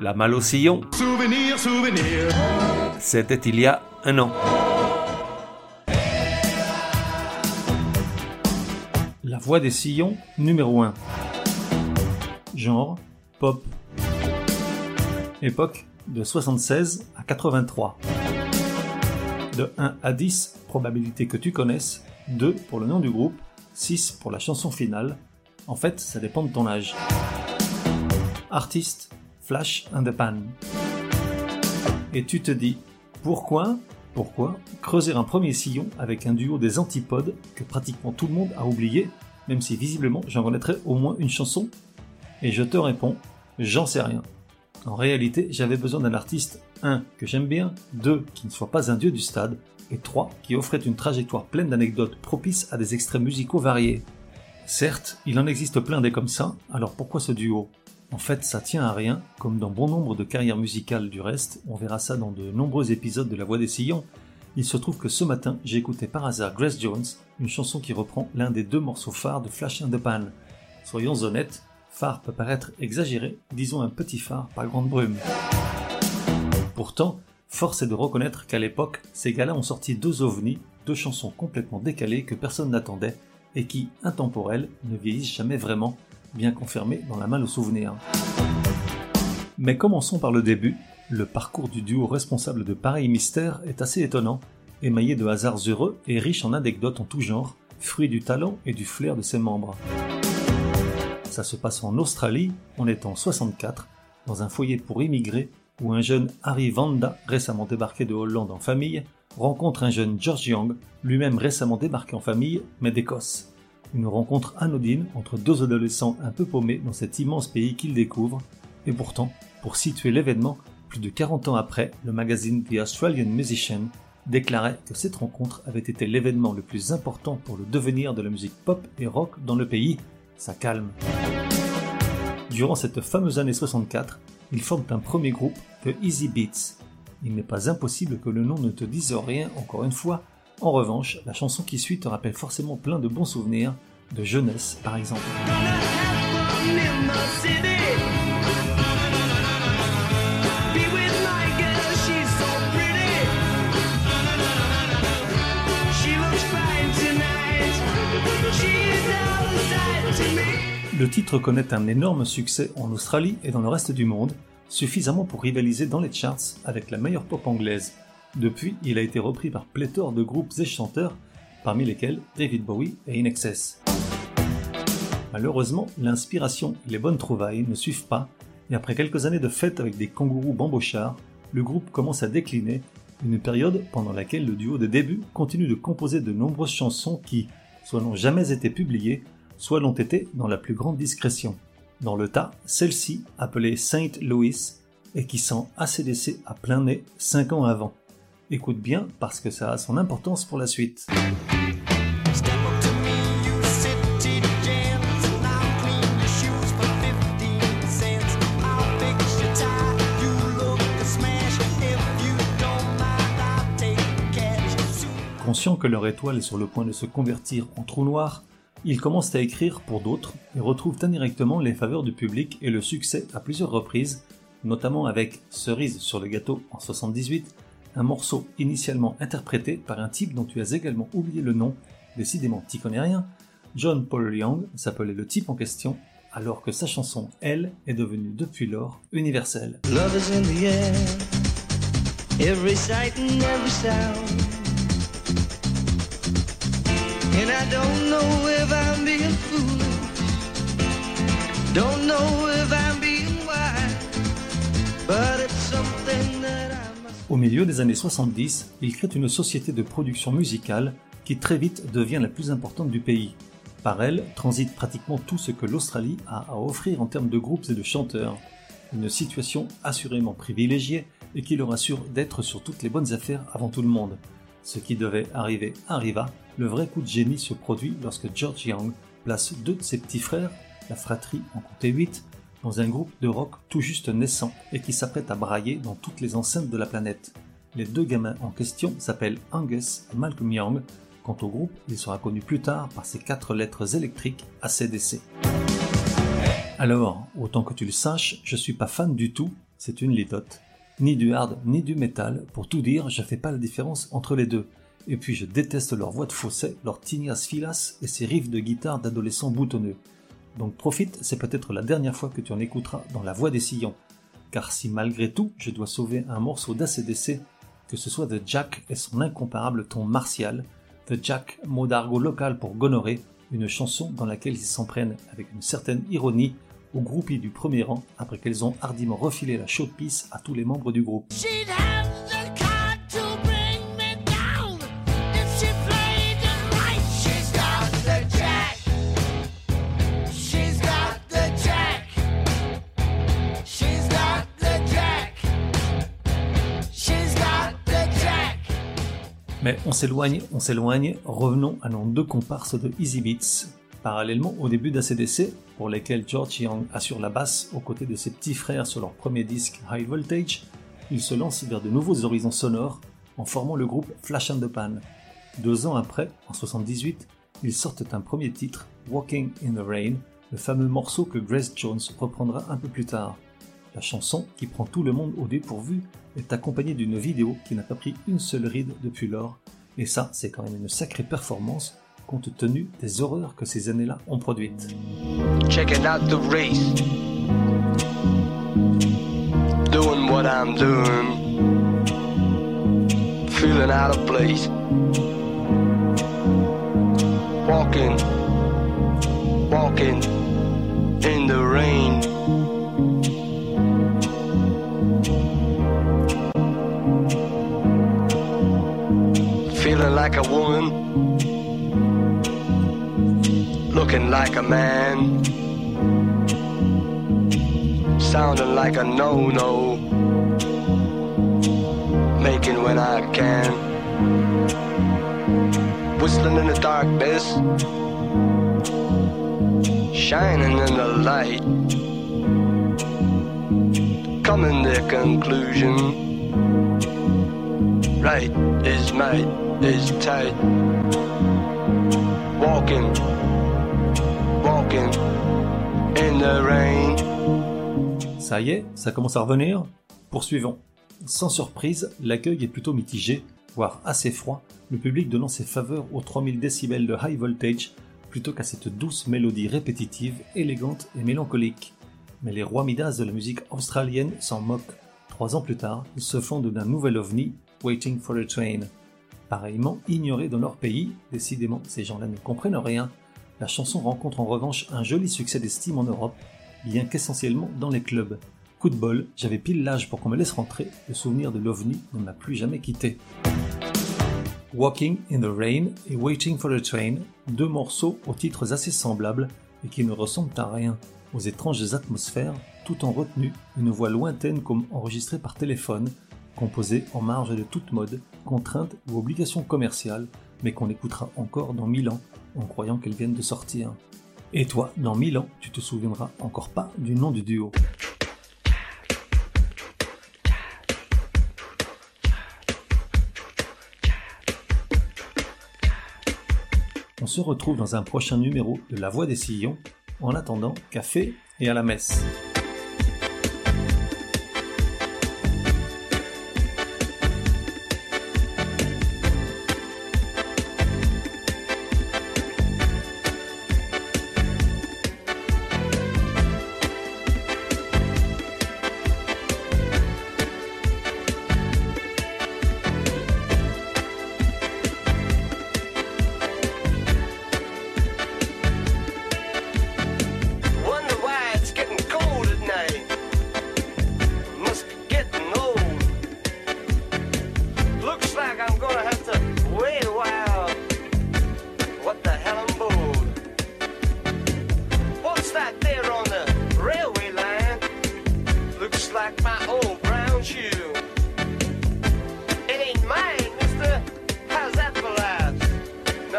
La malle au sillon. Souvenir, souvenir. C'était il y a un an. La voix des sillons numéro 1. Genre pop. Époque de 76 à 83. De 1 à 10, probabilité que tu connaisses, 2 pour le nom du groupe, 6 pour la chanson finale. En fait, ça dépend de ton âge. Artiste, Flash and the Pan. Et tu te dis, pourquoi, pourquoi creuser un premier sillon avec un duo des antipodes que pratiquement tout le monde a oublié, même si visiblement j'en connaîtrais au moins une chanson? Et je te réponds, j'en sais rien. En réalité, j'avais besoin d'un artiste 1 que j'aime bien, 2 qui ne soit pas un dieu du stade, et 3 qui offrait une trajectoire pleine d'anecdotes propices à des extraits musicaux variés. Certes, il en existe plein des comme ça, alors pourquoi ce duo? En fait, ça tient à rien, comme dans bon nombre de carrières musicales du reste, on verra ça dans de nombreux épisodes de La Voix des Sillons. Il se trouve que ce matin, j'ai écouté par hasard Grace Jones, une chanson qui reprend l'un des deux morceaux phares de Flash in the Pan. Soyons honnêtes, phare peut paraître exagéré, disons un petit phare par grande brume. Pourtant, force est de reconnaître qu'à l'époque, ces gars-là ont sorti deux ovnis, deux chansons complètement décalées que personne n'attendait et qui, intemporelles, ne vieillissent jamais vraiment, bien confirmées dans la malle au souvenir. Mais commençons par le début. Le parcours du duo responsable de pareils mystères est assez étonnant, émaillé de hasards heureux et riche en anecdotes en tout genre, fruit du talent et du flair de ses membres. Ça se passe en Australie, on est en 64, dans un foyer pour immigrés où un jeune Harry Vanda, récemment débarqué de Hollande en famille, rencontre un jeune George Young, lui-même récemment débarqué en famille, mais d'Écosse. Une rencontre anodine entre deux adolescents un peu paumés dans cet immense pays qu'ils découvrent, et pourtant, pour situer l'événement, plus de 40 ans après, le magazine The Australian Musician déclarait que cette rencontre avait été l'événement le plus important pour le devenir de la musique pop et rock dans le pays. Ça calme. Durant cette fameuse année 64, ils forment un premier groupe, The Easy Beats. Il n'est pas impossible que le nom ne te dise rien encore une fois. En revanche, la chanson qui suit te rappelle forcément plein de bons souvenirs, de jeunesse par exemple. Le titre connaît un énorme succès en Australie et dans le reste du monde, suffisamment pour rivaliser dans les charts avec la meilleure pop anglaise. Depuis, il a été repris par pléthore de groupes et chanteurs, parmi lesquels David Bowie et InXS. Malheureusement, l'inspiration et les bonnes trouvailles ne suivent pas, et après quelques années de fêtes avec des kangourous bambochards, le groupe commence à décliner, une période pendant laquelle le duo de début continue de composer de nombreuses chansons qui, soit n'ont jamais été publiées, soit l'ont été dans la plus grande discrétion. Dans le tas, celle-ci, appelée Saint Louis, et qui sent ACDC à plein nez 5 ans avant. Écoute bien parce que ça a son importance pour la suite. Conscient que leur étoile est sur le point de se convertir en trou noir, ils commencent à écrire pour d'autres et retrouvent indirectement les faveurs du public et le succès à plusieurs reprises, notamment avec Cerise sur le gâteau en 78, un morceau initialement interprété par un type dont tu as également oublié le nom, décidément t'y connais rien, John Paul Young s'appelait le type en question, alors que sa chanson, elle, est devenue depuis lors universelle. Love is in the air, Au milieu des années 70, il crée une société de production musicale qui très vite devient la plus importante du pays. Par elle transite pratiquement tout ce que l'Australie a à offrir en termes de groupes et de chanteurs. Une situation assurément privilégiée et qui leur assure d'être sur toutes les bonnes affaires avant tout le monde. Ce qui devait arriver arriva, le vrai coup de génie se produit lorsque George Young place deux de ses petits frères, la fratrie en comptait 8, dans un groupe de rock tout juste naissant et qui s'apprête à brailler dans toutes les enceintes de la planète. Les deux gamins en question s'appellent Angus et Malcolm Young. Quant au groupe, il sera connu plus tard par ses quatre lettres électriques ACDC. Alors, autant que tu le saches, je suis pas fan du tout, c'est une litote. Ni du hard ni du métal, pour tout dire, je fais pas la différence entre les deux. Et puis je déteste leur voix de fausset, leur tignas filas et ces riffs de guitare d'adolescents boutonneux. Donc profite, c'est peut-être la dernière fois que tu en écouteras dans la voix des sillons. Car si malgré tout je dois sauver un morceau d'ACDC, que ce soit The Jack et son incomparable ton martial, The Jack, mot d'argot local pour gonorrhée, une chanson dans laquelle ils s'en prennent avec une certaine ironie aux groupies du premier rang après qu'elles ont hardiment refilé la chaude pisse à tous les membres du groupe. On s'éloigne, on s'éloigne, revenons à nos deux comparses de Easy Beats. Parallèlement au début d'ACDC, pour lesquels George Young assure la basse aux côtés de ses petits frères sur leur premier disque High Voltage, il se lance vers de nouveaux horizons sonores en formant le groupe Flash and the Pan. Deux ans après, en 78, ils sortent un premier titre, Walking in the Rain, le fameux morceau que Grace Jones reprendra un peu plus tard. La chanson, qui prend tout le monde au dépourvu, est accompagnée d'une vidéo qui n'a pas pris une seule ride depuis lors, et ça, c'est quand même une sacrée performance compte tenu des horreurs que ces années-là ont produites. out the race. Doing what I'm doing. Feeling out of place. Walking, walking in the rain. Like a woman. Looking like a man, sounding like a no-no, making when I can, whistling in the darkness, shining in the light, coming to conclusion. Right is is tight. Walking walking in the rain. Ça y est, ça commence à revenir Poursuivons. Sans surprise, l'accueil est plutôt mitigé, voire assez froid, le public donnant ses faveurs aux 3000 décibels de high voltage plutôt qu'à cette douce mélodie répétitive, élégante et mélancolique. Mais les rois Midas de la musique australienne s'en moquent. Trois ans plus tard, ils se fondent d'un nouvel ovni, Waiting for a Train. Pareillement ignoré dans leur pays, décidément ces gens-là ne comprennent rien, la chanson rencontre en revanche un joli succès d'estime en Europe, bien qu'essentiellement dans les clubs. Coup de bol, j'avais pile l'âge pour qu'on me laisse rentrer, le souvenir de l'OVNI ne m'a plus jamais quitté. Walking in the Rain et Waiting for a Train, deux morceaux aux titres assez semblables et qui ne ressemblent à rien, aux étranges atmosphères, tout en retenue, une voix lointaine comme enregistrée par téléphone, composée en marge de toute mode, contrainte ou obligation commerciale, mais qu'on écoutera encore dans mille ans en croyant qu'elles viennent de sortir. Et toi, dans mille ans, tu te souviendras encore pas du nom du duo. On se retrouve dans un prochain numéro de La Voix des Sillons. En attendant, café et à la messe.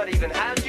even have you.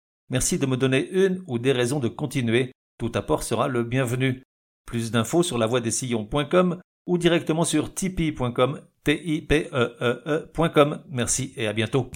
merci de me donner une ou des raisons de continuer. Tout apport sera le bienvenu. Plus d'infos sur lavoidessillons.com ou directement sur tipeee.com, e e e.com. Merci et à bientôt.